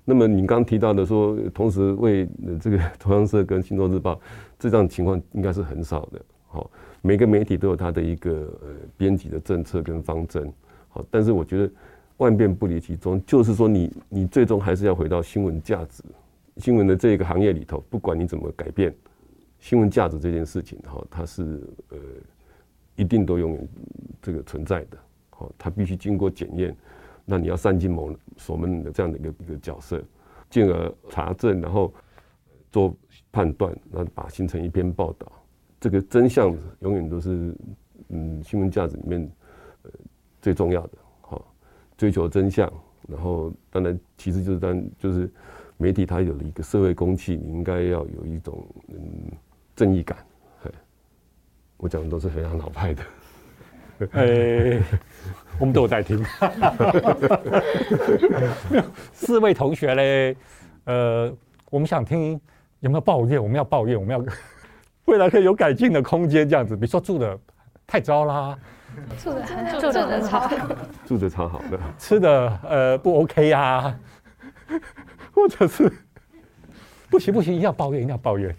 那么你刚提到的说，同时为这个 [laughs] 中央社跟《星洲日报》这样情况应该是很少的。好，每个媒体都有他的一个呃编辑的政策跟方针。好，但是我觉得万变不离其宗，就是说你你最终还是要回到新闻价值。新闻的这个行业里头，不管你怎么改变新闻价值这件事情，哈，它是呃一定都永远这个存在的，好，它必须经过检验。那你要善尽某所门的这样的一个一个角色，进而查证，然后做判断，然后把形成一篇报道。这个真相永远都是嗯新闻价值里面呃最重要的，好，追求真相。然后当然其实就是当就是。媒体它有了一个社会公器，你应该要有一种嗯正义感。我讲的都是非常老派的。[laughs]
哎，我们都有在听。[laughs] 四位同学嘞，呃，我们想听有没有抱怨？我们要抱怨，我们要 [laughs] 未来可以有改进的空间，这样子。比如说住的太糟啦，
住的住的超好，
住的超好的，
吃的呃不 OK 呀、啊。或者是不行不行，一定要抱怨，一定要抱怨。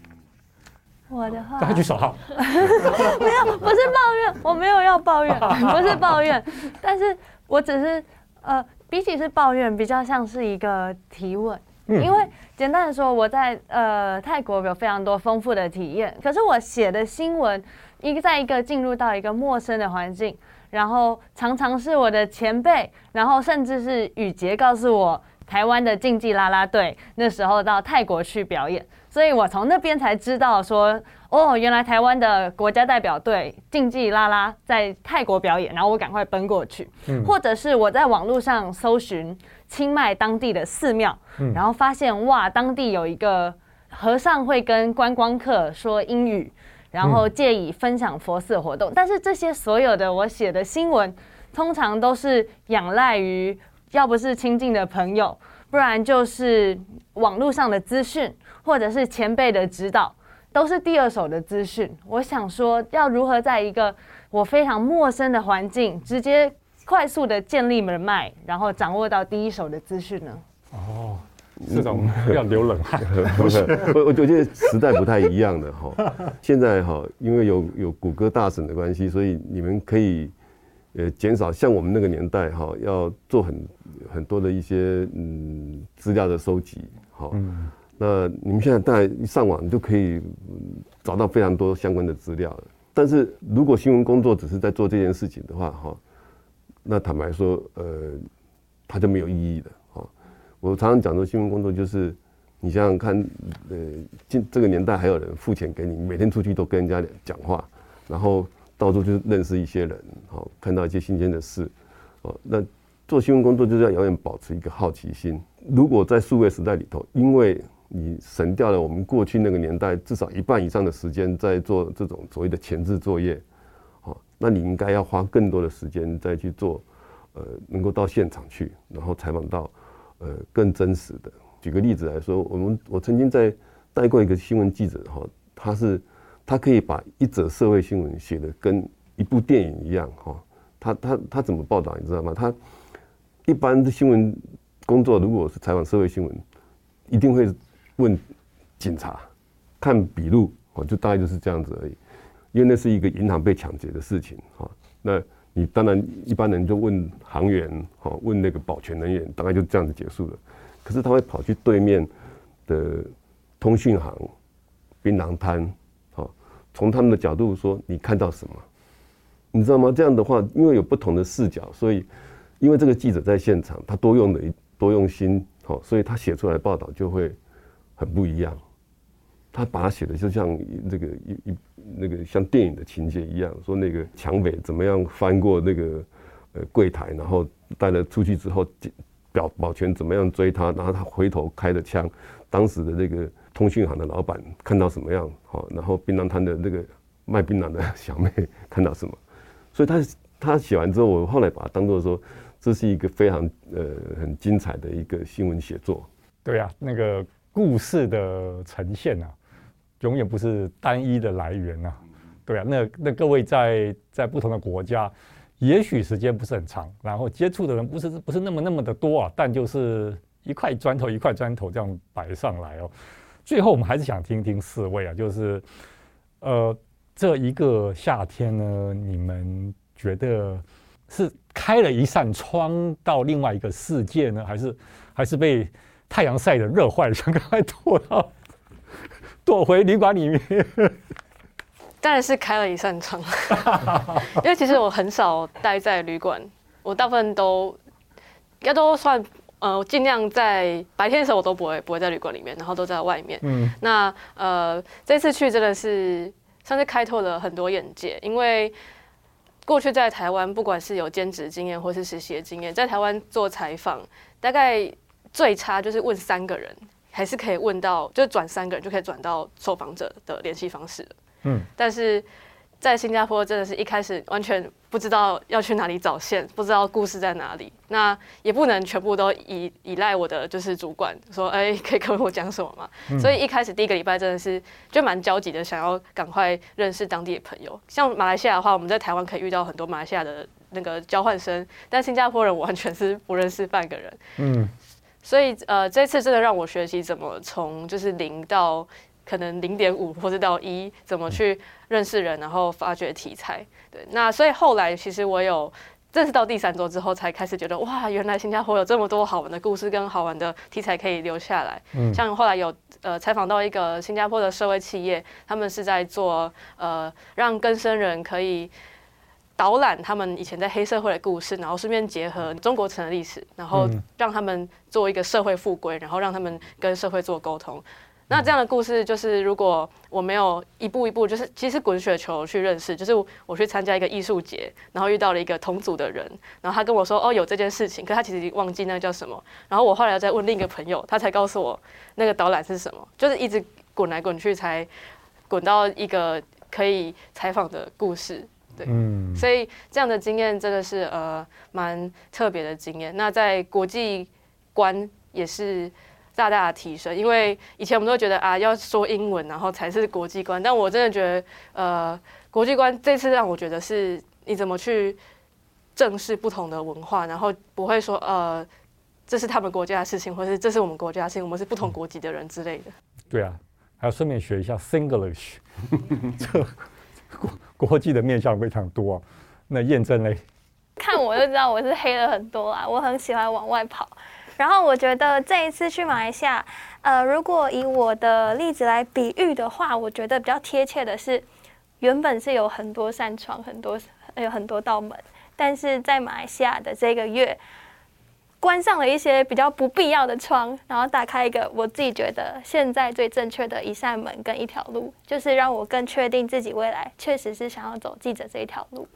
我的话，
赶快举手哈。[laughs]
没有，不是抱怨，我没有要抱怨，[laughs] 不是抱怨，但是我只是呃，比起是抱怨，比较像是一个提问。嗯、因为简单的说，我在呃泰国有非常多丰富的体验，可是我写的新闻，一个在一个进入到一个陌生的环境，然后常常是我的前辈，然后甚至是宇杰告诉我。台湾的竞技啦啦队那时候到泰国去表演，所以我从那边才知道说，哦，原来台湾的国家代表队竞技啦啦在泰国表演，然后我赶快奔过去，嗯、或者是我在网络上搜寻清迈当地的寺庙，嗯、然后发现哇，当地有一个和尚会跟观光客说英语，然后借以分享佛寺活动，嗯、但是这些所有的我写的新闻，通常都是仰赖于。要不是亲近的朋友，不然就是网络上的资讯，或者是前辈的指导，都是第二手的资讯。我想说，要如何在一个我非常陌生的环境，直接快速的建立人脉，然后掌握到第一手的资讯呢？
哦，这种要流冷汗。
不是，我我觉得时代不太一样的 [laughs] 哈。现在哈，因为有有谷歌大神的关系，所以你们可以。呃，减少像我们那个年代哈，要做很很多的一些嗯资料的收集，好，嗯、那你们现在当然一上网就可以找到非常多相关的资料了。但是如果新闻工作只是在做这件事情的话，哈，那坦白说，呃，它就没有意义了。哈，我常常讲说，新闻工作就是你想想看，呃，今这个年代还有人付钱给你，每天出去都跟人家讲话，然后。到处就认识一些人，好，看到一些新鲜的事，哦，那做新闻工作就是要永远保持一个好奇心。如果在数位时代里头，因为你省掉了我们过去那个年代至少一半以上的时间在做这种所谓的前置作业，好，那你应该要花更多的时间再去做，呃，能够到现场去，然后采访到，呃，更真实的。举个例子来说，我们我曾经在带过一个新闻记者，哈，他是。他可以把一则社会新闻写的跟一部电影一样，哈，他他他怎么报道你知道吗？他一般的新闻工作，如果是采访社会新闻，一定会问警察看笔录，哦，就大概就是这样子而已，因为那是一个银行被抢劫的事情，哈，那你当然一般人就问行员，哈，问那个保全人员，大概就这样子结束了。可是他会跑去对面的通讯行、槟榔摊。从他们的角度说，你看到什么？你知道吗？这样的话，因为有不同的视角，所以因为这个记者在现场，他多用的多用心，好，所以他写出来的报道就会很不一样。他把它写的就像这个一一那个像电影的情节一样，说那个抢匪怎么样翻过那个呃柜台，然后带了出去之后，保保全怎么样追他，然后他回头开了枪，当时的那个。通讯行的老板看到什么样？好，然后槟榔摊的那个卖槟榔的小妹看到什么？所以他他写完之后，我后来把它当做说，这是一个非常呃很精彩的一个新闻写作。
对啊，那个故事的呈现啊，永远不是单一的来源啊。对啊，那那各位在在不同的国家，也许时间不是很长，然后接触的人不是不是那么那么的多啊，但就是一块砖头一块砖头这样摆上来哦。最后，我们还是想听听四位啊，就是，呃，这一个夏天呢，你们觉得是开了一扇窗到另外一个世界呢，还是还是被太阳晒得热坏了，想赶快躲到躲回旅馆里面？[laughs]
当然是开了一扇窗，[laughs] 因为其实我很少待在旅馆，我大部分都应该都算。呃，我尽量在白天的时候我都不会不会在旅馆里面，然后都在外面。嗯，那呃这次去真的是算是开拓了很多眼界，因为过去在台湾不管是有兼职经验或是实习的经验，在台湾做采访大概最差就是问三个人，还是可以问到，就转三个人就可以转到受访者的联系方式。嗯，但是。在新加坡真的是一开始完全不知道要去哪里找线，不知道故事在哪里。那也不能全部都依依赖我的就是主管说，哎，可以跟我讲什么吗？嗯、所以一开始第一个礼拜真的是就蛮焦急的，想要赶快认识当地的朋友。像马来西亚的话，我们在台湾可以遇到很多马来西亚的那个交换生，但新加坡人我完全是不认识半个人。嗯，所以呃，这次真的让我学习怎么从就是零到。可能零点五或者到一，怎么去认识人，然后发掘题材。对，那所以后来其实我有认识到第三周之后，才开始觉得哇，原来新加坡有这么多好玩的故事跟好玩的题材可以留下来。嗯，像后来有呃采访到一个新加坡的社会企业，他们是在做呃让更生人可以。导览他们以前在黑社会的故事，然后顺便结合中国城的历史，然后让他们做一个社会复归，然后让他们跟社会做沟通。那这样的故事就是，如果我没有一步一步，就是其实滚雪球去认识，就是我去参加一个艺术节，然后遇到了一个同组的人，然后他跟我说，哦，有这件事情，可他其实已经忘记那个叫什么。然后我后来再问另一个朋友，他才告诉我那个导览是什么，就是一直滚来滚去，才滚到一个可以采访的故事。对，嗯，所以这样的经验真的是呃蛮特别的经验。那在国际观也是。大大的提升，因为以前我们都觉得啊，要说英文然后才是国际观，但我真的觉得，呃，国际观这次让我觉得是你怎么去正视不同的文化，然后不会说呃，这是他们国家的事情，或是这是我们国家的事情，我们是不同国籍的人之类的。
对啊，还要顺便学一下 Singlish，[laughs] 这国国际的面向非常多啊。那验证嘞？
看我就知道我是黑了很多啊，我很喜欢往外跑。然后我觉得这一次去马来西亚，呃，如果以我的例子来比喻的话，我觉得比较贴切的是，原本是有很多扇窗，很多有很多道门，但是在马来西亚的这个月，关上了一些比较不必要的窗，然后打开一个我自己觉得现在最正确的一扇门跟一条路，就是让我更确定自己未来确实是想要走记者这一条路。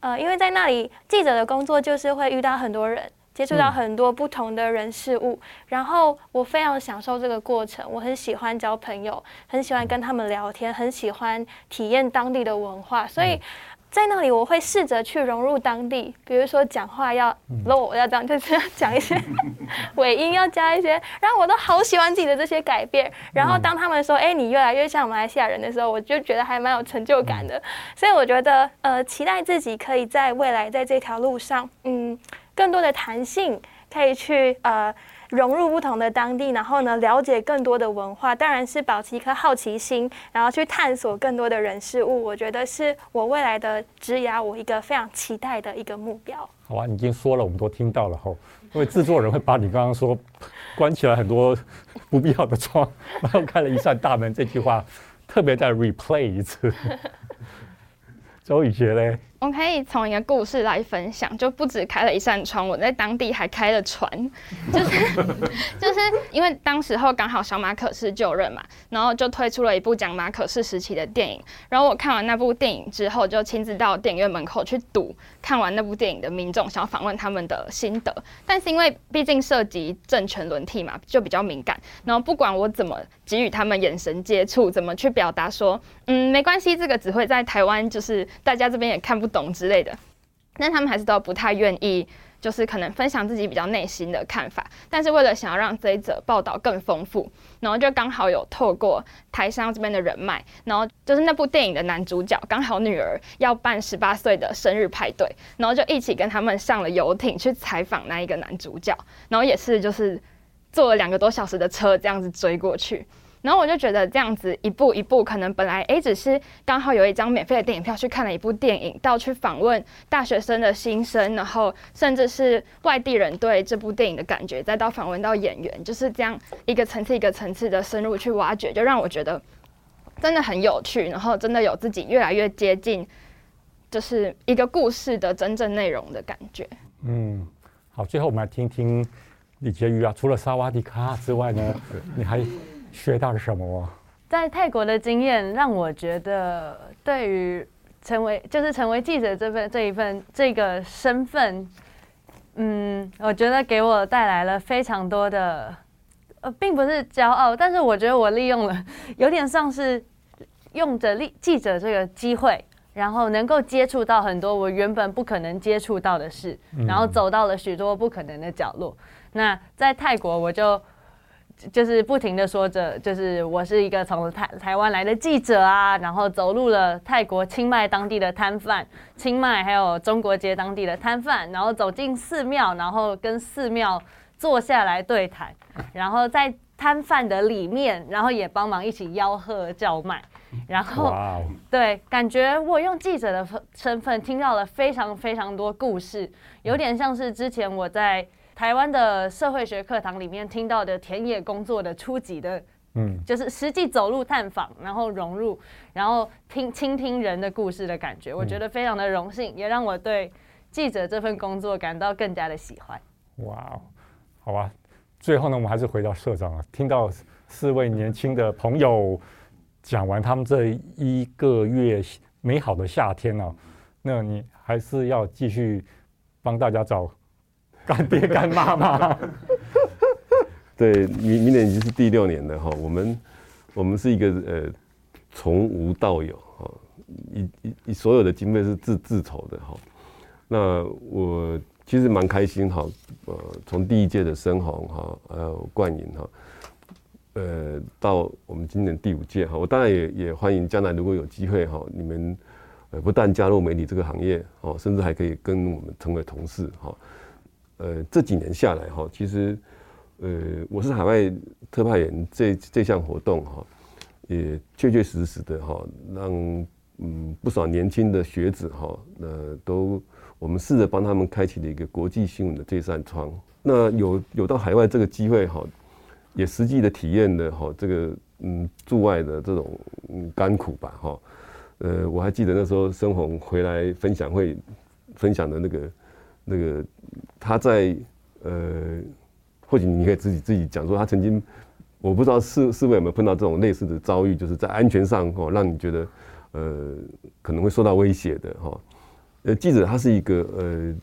呃，因为在那里，记者的工作就是会遇到很多人。接触到很多不同的人事物，然后我非常享受这个过程。我很喜欢交朋友，很喜欢跟他们聊天，很喜欢体验当地的文化。所以在那里，我会试着去融入当地，比如说讲话要 low，要这样，就是要讲一些 [laughs] 尾音，要加一些。然后我都好喜欢自己的这些改变。然后当他们说：“哎，你越来越像马来西亚人的时候”，我就觉得还蛮有成就感的。所以我觉得，呃，期待自己可以在未来在这条路上，嗯。更多的弹性，可以去呃融入不同的当地，然后呢，了解更多的文化，当然是保持一颗好奇心，然后去探索更多的人事物。我觉得是我未来的职涯，我一个非常期待的一个目标。
好啊，你已经说了，我们都听到了吼。因为制作人会把你刚刚说关起来很多不必要的窗，然后开了一扇大门这句话，特别再 replay 一次。[laughs] 周宇杰嘞？
我可以从一个故事来分享，就不止开了一扇窗，我在当地还开了船，就是就是因为当时候刚好小马可是就任嘛，然后就推出了一部讲马可仕时期的电影，然后我看完那部电影之后，就亲自到电影院门口去堵看完那部电影的民众，想要访问他们的心得，但是因为毕竟涉及政权轮替嘛，就比较敏感，然后不管我怎么给予他们眼神接触，怎么去表达说，嗯，没关系，这个只会在台湾，就是大家这边也看不。懂之类的，但他们还是都不太愿意，就是可能分享自己比较内心的看法。但是为了想要让这一则报道更丰富，然后就刚好有透过台商这边的人脉，然后就是那部电影的男主角刚好女儿要办十八岁的生日派对，然后就一起跟他们上了游艇去采访那一个男主角，然后也是就是坐了两个多小时的车这样子追过去。然后我就觉得这样子一步一步，可能本来诶只是刚好有一张免费的电影票去看了一部电影，到去访问大学生的心声，然后甚至是外地人对这部电影的感觉，再到访问到演员，就是这样一个层次一个层次的深入去挖掘，就让我觉得真的很有趣，然后真的有自己越来越接近，就是一个故事的真正内容的感觉。
嗯，好，最后我们来听听李婕妤啊，除了萨瓦迪卡之外呢，你还？学到了什么？
在泰国的经验让我觉得，对于成为就是成为记者这份这一份这个身份，嗯，我觉得给我带来了非常多的，呃，并不是骄傲，但是我觉得我利用了，有点像是用着记记者这个机会，然后能够接触到很多我原本不可能接触到的事，然后走到了许多不可能的角落。那在泰国，我就。就是不停的说着，就是我是一个从台台湾来的记者啊，然后走入了泰国清迈当地的摊贩，清迈还有中国街当地的摊贩，然后走进寺庙，然后跟寺庙坐下来对谈，然后在摊贩的里面，然后也帮忙一起吆喝叫卖，然后对，感觉我用记者的身份听到了非常非常多故事，有点像是之前我在。台湾的社会学课堂里面听到的田野工作的初级的嗯，就是实际走路探访，然后融入，然后听倾听人的故事的感觉，我觉得非常的荣幸，也让我对记者这份工作感到更加的喜欢。
哇，好吧，最后呢，我们还是回到社长啊，听到四位年轻的朋友讲完他们这一个月美好的夏天啊，那你还是要继续帮大家找干爹干妈妈。[laughs]
对，明明年已经是第六年了哈，我们我们是一个呃从无到有哈，一一所有的经费是自自筹的哈。那我其实蛮开心哈，呃，从第一届的深红哈，还有冠银哈，呃，到我们今年第五届哈，我当然也也欢迎将来如果有机会哈，你们呃不但加入媒体这个行业哦，甚至还可以跟我们成为同事哈。呃，这几年下来哈，其实。呃，我是海外特派员这这项活动哈，也确确实实的哈，让嗯不少年轻的学子哈，呃都我们试着帮他们开启了一个国际新闻的这扇窗。那有有到海外这个机会哈，也实际的体验了哈这个嗯驻外的这种嗯甘苦吧哈。呃，我还记得那时候申红回来分享会分享的那个那个他在呃。或许你可以自己自己讲说，他曾经，我不知道四四位有没有碰到这种类似的遭遇，就是在安全上哦，让你觉得呃可能会受到威胁的哈。呃，记者他是一个呃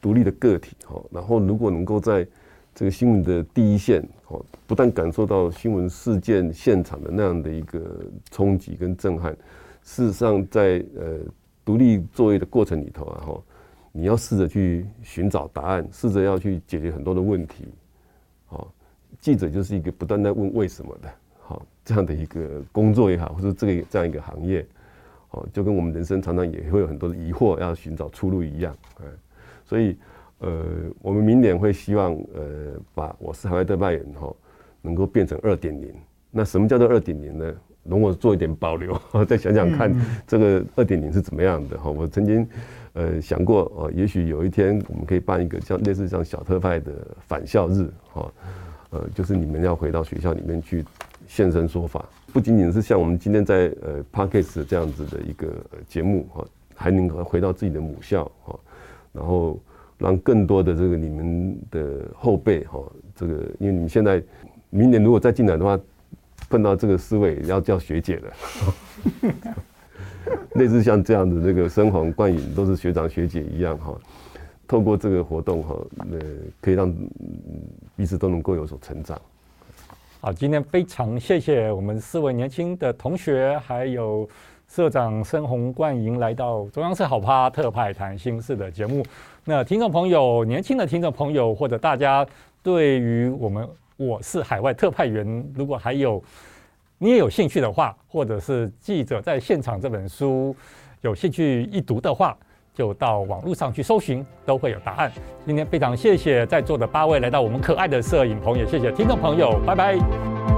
独立的个体哈，然后如果能够在这个新闻的第一线哦，不但感受到新闻事件现场的那样的一个冲击跟震撼，事实上在呃独立作业的过程里头啊哈，你要试着去寻找答案，试着要去解决很多的问题。好，记者就是一个不断在问为什么的，好这样的一个工作也好，或者这个这样一个行业，好就跟我们人生常常也会有很多的疑惑，要寻找出路一样，嗯，所以呃，我们明年会希望呃，把我是海外特派员哈，能够变成二点零。那什么叫做二点零呢？容我做一点保留，再想想看这个二点零是怎么样的哈。我曾经呃想过哦，也许有一天我们可以办一个像类似像小特派的返校日哈，呃，就是你们要回到学校里面去现身说法，不仅仅是像我们今天在呃 Parkes 这样子的一个节目哈，还能回到自己的母校哈，然后让更多的这个你们的后辈哈，这个因为你们现在明年如果再进来的话。碰到这个思维要叫学姐了，[laughs] [laughs] 类似像这样的这个深红冠影都是学长学姐一样哈。透过这个活动哈，呃，可以让彼此都能够有所成长。
好，今天非常谢谢我们四位年轻的同学，还有社长深红冠银来到中央社好趴特派谈心事的节目。那听众朋友，年轻的听众朋友或者大家对于我们。我是海外特派员。如果还有你也有兴趣的话，或者是记者在现场这本书有兴趣一读的话，就到网络上去搜寻，都会有答案。今天非常谢谢在座的八位来到我们可爱的摄影棚，也谢谢听众朋友，拜拜。